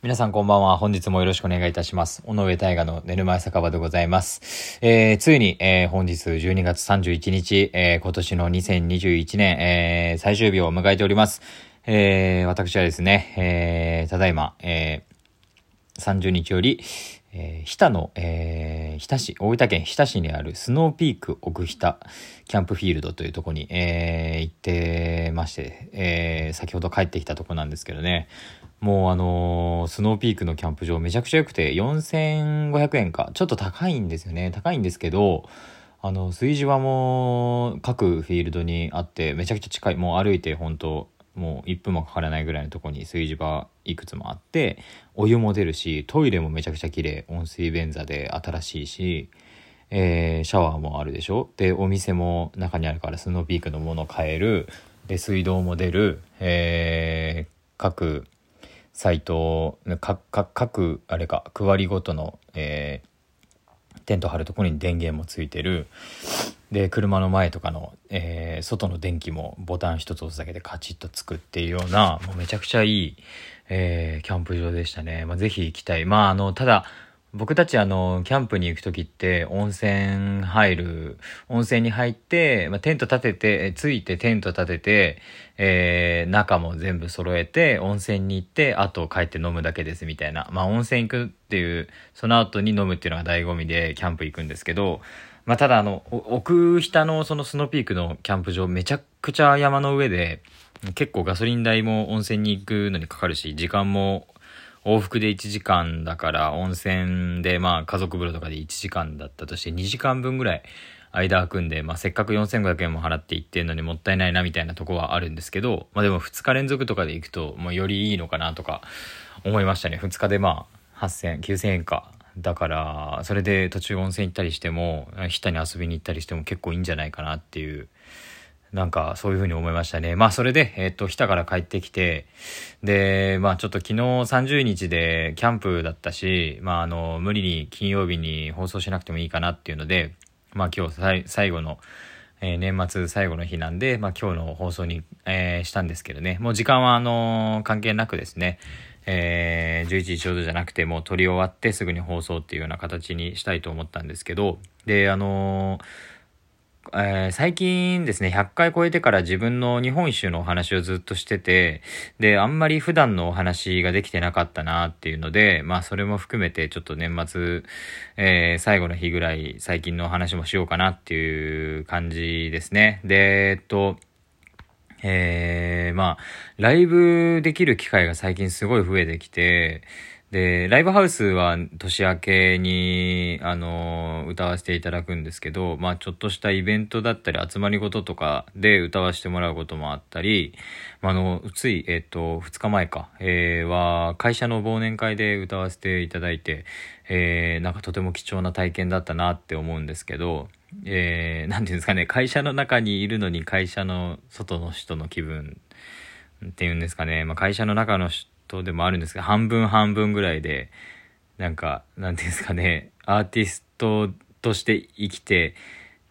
皆さんこんばんは。本日もよろしくお願いいたします。尾上大河の寝る前酒場でございます。えー、ついに、えー、本日12月31日、えー、今年の2021年、えー、最終日を迎えております。えー、私はですね、えー、ただいま、えー、30日より、えー、日田の、えー、日田市、大分県日田市にあるスノーピーク奥日田キャンプフィールドというとこに、えー、行ってまして、えー、先ほど帰ってきたとこなんですけどね、もうあのースノーピークのキャンプ場めちゃくちゃ良くて、4500円か。ちょっと高いんですよね。高いんですけど、あの、炊事場も各フィールドにあって、めちゃくちゃ近い。もう歩いて本当もう1分もかからないぐらいのとこに炊事場いくつもあって、お湯も出るし、トイレもめちゃくちゃ綺麗。温水便座で新しいし、えーシャワーもあるでしょで、お店も中にあるからスノーピークのもの買える。で、水道も出る。えー各サイト、かか各、あれか、区割りごとの、えーテント張るところに電源もついてる。で、車の前とかの、えー外の電気もボタン一つ押すだけでカチッとつくっていうような、もうめちゃくちゃいい、えーキャンプ場でしたね。まあ、ぜひ行きたい。まあ、あの、ただ、僕たちあの、キャンプに行くときって、温泉入る、温泉に入って、まあ、テント立てて、ついてテント立てて、えー中も全部揃えて、温泉に行って、あと帰って飲むだけですみたいな。まあ、温泉行くっていう、その後に飲むっていうのが醍醐味で、キャンプ行くんですけど、まあ、ただあの、奥下のそのスノーピークのキャンプ場、めちゃくちゃ山の上で、結構ガソリン代も温泉に行くのにかかるし、時間も往復で1時間だから温泉でまあ家族風呂とかで1時間だったとして2時間分ぐらい間空くんで、まあ、せっかく4500円も払って行ってんのにもったいないなみたいなとこはあるんですけど、まあ、でも2日連続とかで行くともうよりいいのかなとか思いましたね。2日でまあ8000 9000円か。だからそれで途中温泉行ったりしても日田に遊びに行ったりしても結構いいんじゃないかなっていうなんかそういうふうに思いましたね。まあそれで、えっ、と、日田から帰ってきて、で、まあちょっと昨日30日でキャンプだったし、まああの、無理に金曜日に放送しなくてもいいかなっていうので、まあ今日最後の、えー年末最後の日なんで、まあ今日の放送に、えーしたんですけどね、もう時間はあの関係なくですね、えー11時ちょうどじゃなくてもう撮り終わってすぐに放送っていうような形にしたいと思ったんですけど、で、あのーえー最近ですね、100回超えてから自分の日本一周のお話をずっとしてて、で、あんまり普段のお話ができてなかったなっていうので、まあそれも含めてちょっと年末、えー最後の日ぐらい最近のお話もしようかなっていう感じですね。で、えっと、えー、まあ、ライブできる機会が最近すごい増えてきて、で、ライブハウスは年明けに、あの、歌わせていただくんですけど、まあ、ちょっとしたイベントだったり、集まり事とかで歌わせてもらうこともあったり、まあの、つい、えっと、2日前か、えーは、会社の忘年会で歌わせていただいて、えーなんかとても貴重な体験だったなって思うんですけど、えーなんていうんですかね、会社の中にいるのに会社の外の人の気分っていうんですかね、まあ、会社の中の人でもあるんですけど、半分半分ぐらいで、なんか、なんていうんですかね、アーティストとして生きて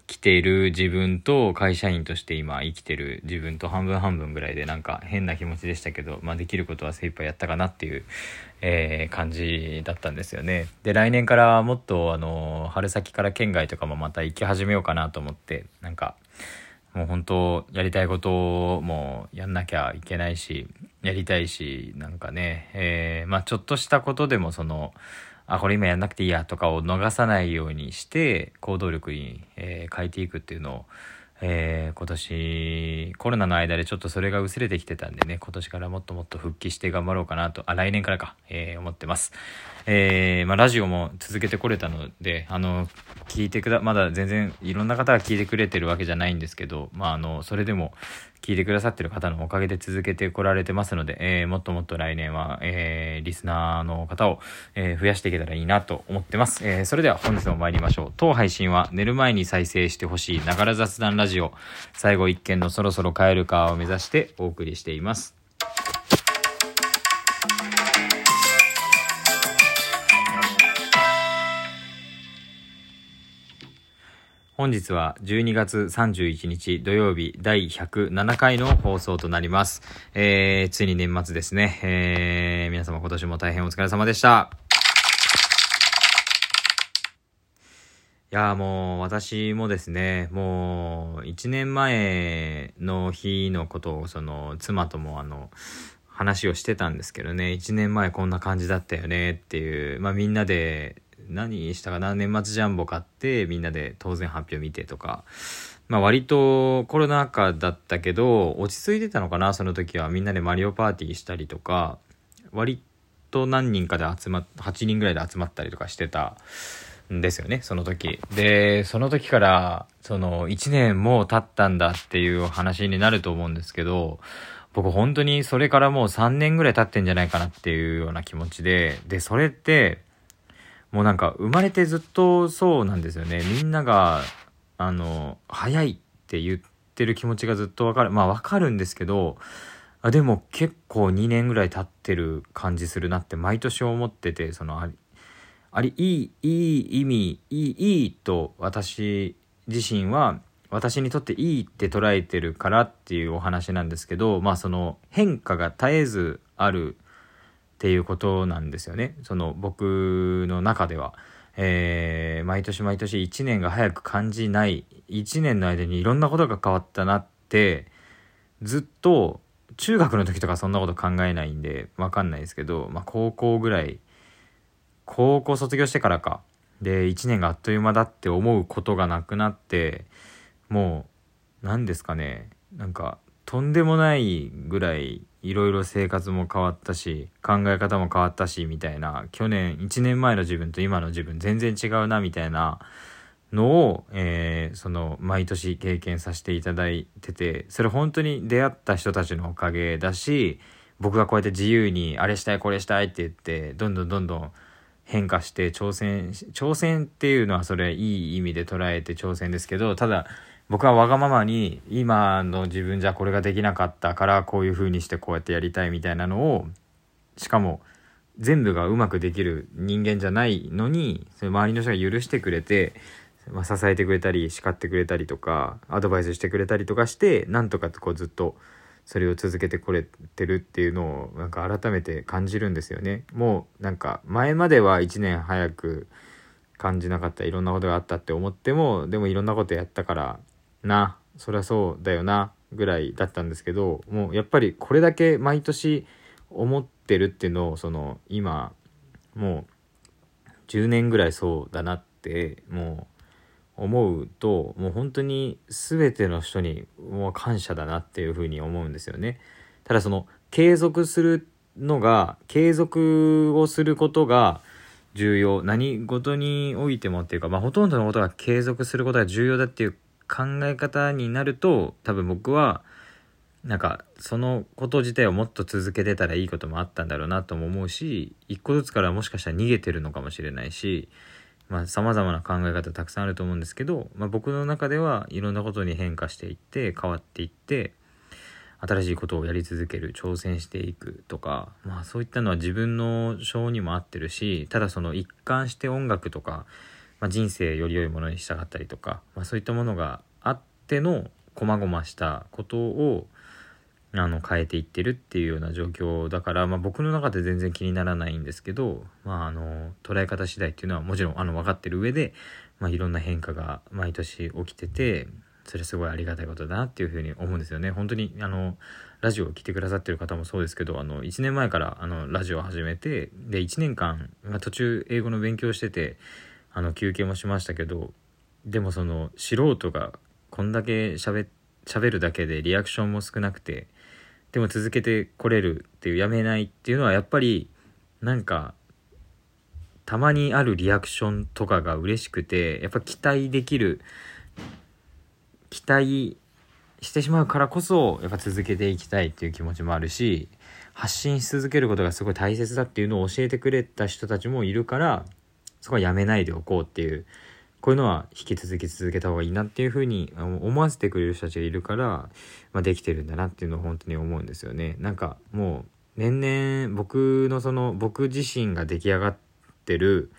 きている自分と会社員として今生きてる自分と半分半分ぐらいでなんか変な気持ちでしたけど、まあ、できることは精一杯やったかなっていう、えー感じだったんですよね。で、来年からもっとあの、春先から県外とかもまた行き始めようかなと思って、なんか、もう本当やりたいこともやんなきゃいけないし、やりたいし、なんかね、えーまあちょっとしたことでもその、あ、これ今やんなくていいやとかを逃さないようにして、行動力に、えー変えていくっていうのを、えー今年、コロナの間でちょっとそれが薄れてきてたんでね、今年からもっともっと復帰して頑張ろうかなと、あ、来年からか、えー思ってます。えーまあラジオも続けてこれたので、あの、聞いてくだ、まだ全然いろんな方が聞いてくれてるわけじゃないんですけど、まああの、それでも聞いてくださってる方のおかげで続けてこられてますので、えーもっともっと来年は、えーリスナーの方を、えー増やしていけたらいいなと思ってます。えそれでは本日も参りましょう。当配信は寝る前に再生してほしいながら雑談ラジオ、最後一件のそろそろ帰るかを目指してお送りしています。本日は12月31日土曜日第107回の放送となります。えー、ついに年末ですね。えー、皆様今年も大変お疲れ様でした。いやもう私もですね、もう1年前の日のことをその妻ともあの話をしてたんですけどね、1年前こんな感じだったよねっていう、まあみんなで何したかな年末ジャンボ買ってみんなで当然発表見てとか、まあ割とコロナ禍だったけど落ち着いてたのかなその時は。みんなでマリオパーティーしたりとか。割と何人かで集まっ8人ぐらいで集まったりとかしてたんですよねその時。でその時からその1年もう経ったんだっていう話になると思うんですけど僕本当にそれからもう3年ぐらい経ってんじゃないかなっていうような気持ちで。でそれってもうなんか生まれてずっとそうなんですよね。みんなが、あの、早いって言ってる気持ちがずっとわかる。まあわかるんですけど、あでも結構2年ぐらい経ってる感じするなって毎年思ってて、そのあり、あり、いい、いい意味、いい、いいと私自身は私にとっていいって捉えてるからっていうお話なんですけど、まあその変化が絶えずあるっていうことなんですよね。その僕の中では。えー、毎年毎年1年が早く感じない。1年の間にいろんなことが変わったなって、ずっと中学の時とかそんなこと考えないんでわかんないですけど、まあ高校ぐらい、高校卒業してからか。で、1年があっという間だって思うことがなくなって、もう、何ですかね。なんか、とんでもないぐらいいろいろ生活も変わったし考え方も変わったしみたいな去年1年前の自分と今の自分全然違うなみたいなのを、えー、その毎年経験させていただいててそれ本当に出会った人たちのおかげだし僕がこうやって自由にあれしたいこれしたいって言ってどんどんどんどん変化して挑戦挑戦っていうのはそれいい意味で捉えて挑戦ですけどただ僕はわがままに今の自分じゃこれができなかったからこういう風にしてこうやってやりたいみたいなのをしかも全部がうまくできる人間じゃないのにそれ周りの人が許してくれて、まあ、支えてくれたり叱ってくれたりとかアドバイスしてくれたりとかしてなんとかこうずっとそれを続けてこれてるっていうのをなんか改めて感じるんですよね。もうなんか前までは1年早く感じなかったいろんなことがあったって思ってもでもいろんなことやったからなそりゃそうだよなぐらいだったんですけどもうやっぱりこれだけ毎年思ってるっていうのをその今もう10年ぐらいそうだなってもう思うともう本当に全ての人にもう感謝だなっていうふうに思うんですよね。ただその継続するのが継続をすることが重要何事においてもっていうか、まあ、ほとんどのことが継続することが重要だっていう考え方になると多分僕はなんかそのこと自体をもっと続けてたらいいこともあったんだろうなとも思うし一個ずつからもしかしたら逃げてるのかもしれないしまあ様々な考え方たくさんあると思うんですけど、まあ、僕の中ではいろんなことに変化していって変わっていって新しいことをやり続ける挑戦していくとかまあそういったのは自分の性にも合ってるしただその一貫して音楽とかまあ、人生より良いものにしたかったりとか、まあ、そういったものがあっての細々したことをあの変えていってるっていうような状況だから、まあ、僕の中で全然気にならないんですけど、まあ、あの捉え方次第っていうのはもちろんあの分かってる上で、まあ、いろんな変化が毎年起きててそれすごいありがたいことだなっていうふうに思うんですよね。本当にあのラジオを聴いてくださってる方もそうですけどあの1年前からあのラジオを始めてで1年間、まあ、途中英語の勉強しててあの休憩もしましたけどでもその素人がこんだけ喋喋るだけでリアクションも少なくてでも続けてこれるっていうやめないっていうのはやっぱりなんかたまにあるリアクションとかが嬉しくてやっぱ期待できる期待してしまうからこそやっぱ続けていきたいっていう気持ちもあるし発信し続けることがすごい大切だっていうのを教えてくれた人たちもいるからそこはやめないでおこうっていうこういうのは引き続き続けた方がいいなっていうふうに思わせてくれる人たちがいるから、まあ、できてるんだなっていうのを本当に思うんですよね。なんかもう年々僕のその僕自身が出来上がってる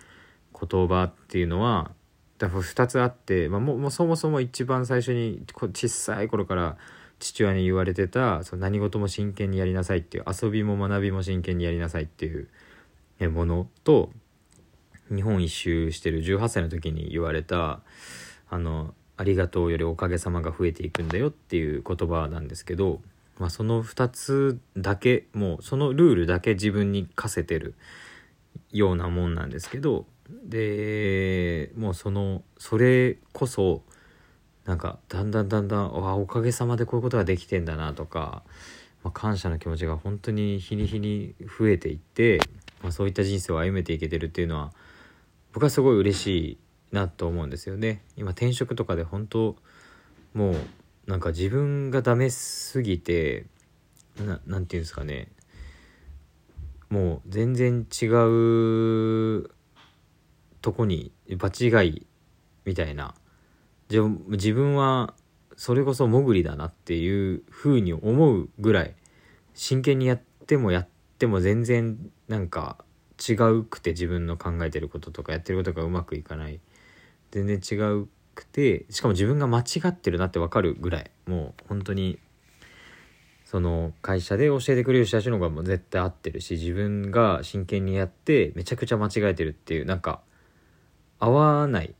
言葉っていうのは2つあって、まあ、ももそもそも一番最初に小さい頃から父親に言われてたその何事も真剣にやりなさいっていう遊びも学びも真剣にやりなさいっていうものと日本一周してる18歳の時に言われたあのありがとうよりおかげさまが増えていくんだよっていう言葉なんですけど、まあ、その2つだけもうそのルールだけ自分に課せてるようなもんなんですけどでもうそのそれこそなんかだんだんだんだんあおかげさまでこういうことができてんだなとか、まあ、感謝の気持ちが本当に日に日に増えていって、まあ、そういった人生を歩めていけてるっていうのは僕はすごい嬉しいなと思うんですよね。今転職とかで本当もうなんか自分がダメすぎてななんていうんですかねもう全然違うとこに場違いみたいな自分はそれこそ潜りだなっていう風に思うぐらい真剣にやってもやっても全然なんか違うくて自分の考えてることとかやってることがうまくいかない。全然違うくてしかも自分が間違ってるなって分かるぐらい。もう本当にその会社で教えてくれる人たちの方がもう絶対合ってるし自分が真剣にやってめちゃくちゃ間違えてるっていうなんか合わない。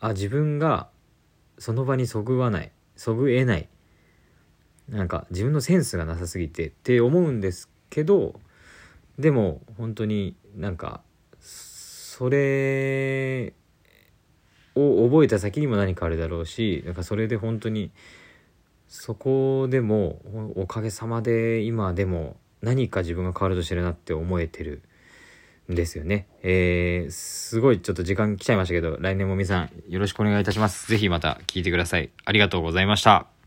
あ自分がその場にそぐわない。そぐえない。なんか自分のセンスがなさすぎてって思うんですけどでも本当になんかそれを覚えた先にも何かあるだろうしなんかそれで本当にそこでもおかげさまで今でも何か自分が変わるとしてるなって思えてるんですよね。えー、すごいちょっと時間来ちゃいましたけど、来年も皆さんよろしくお願いいたします。ぜひまた聞いてください。ありがとうございました。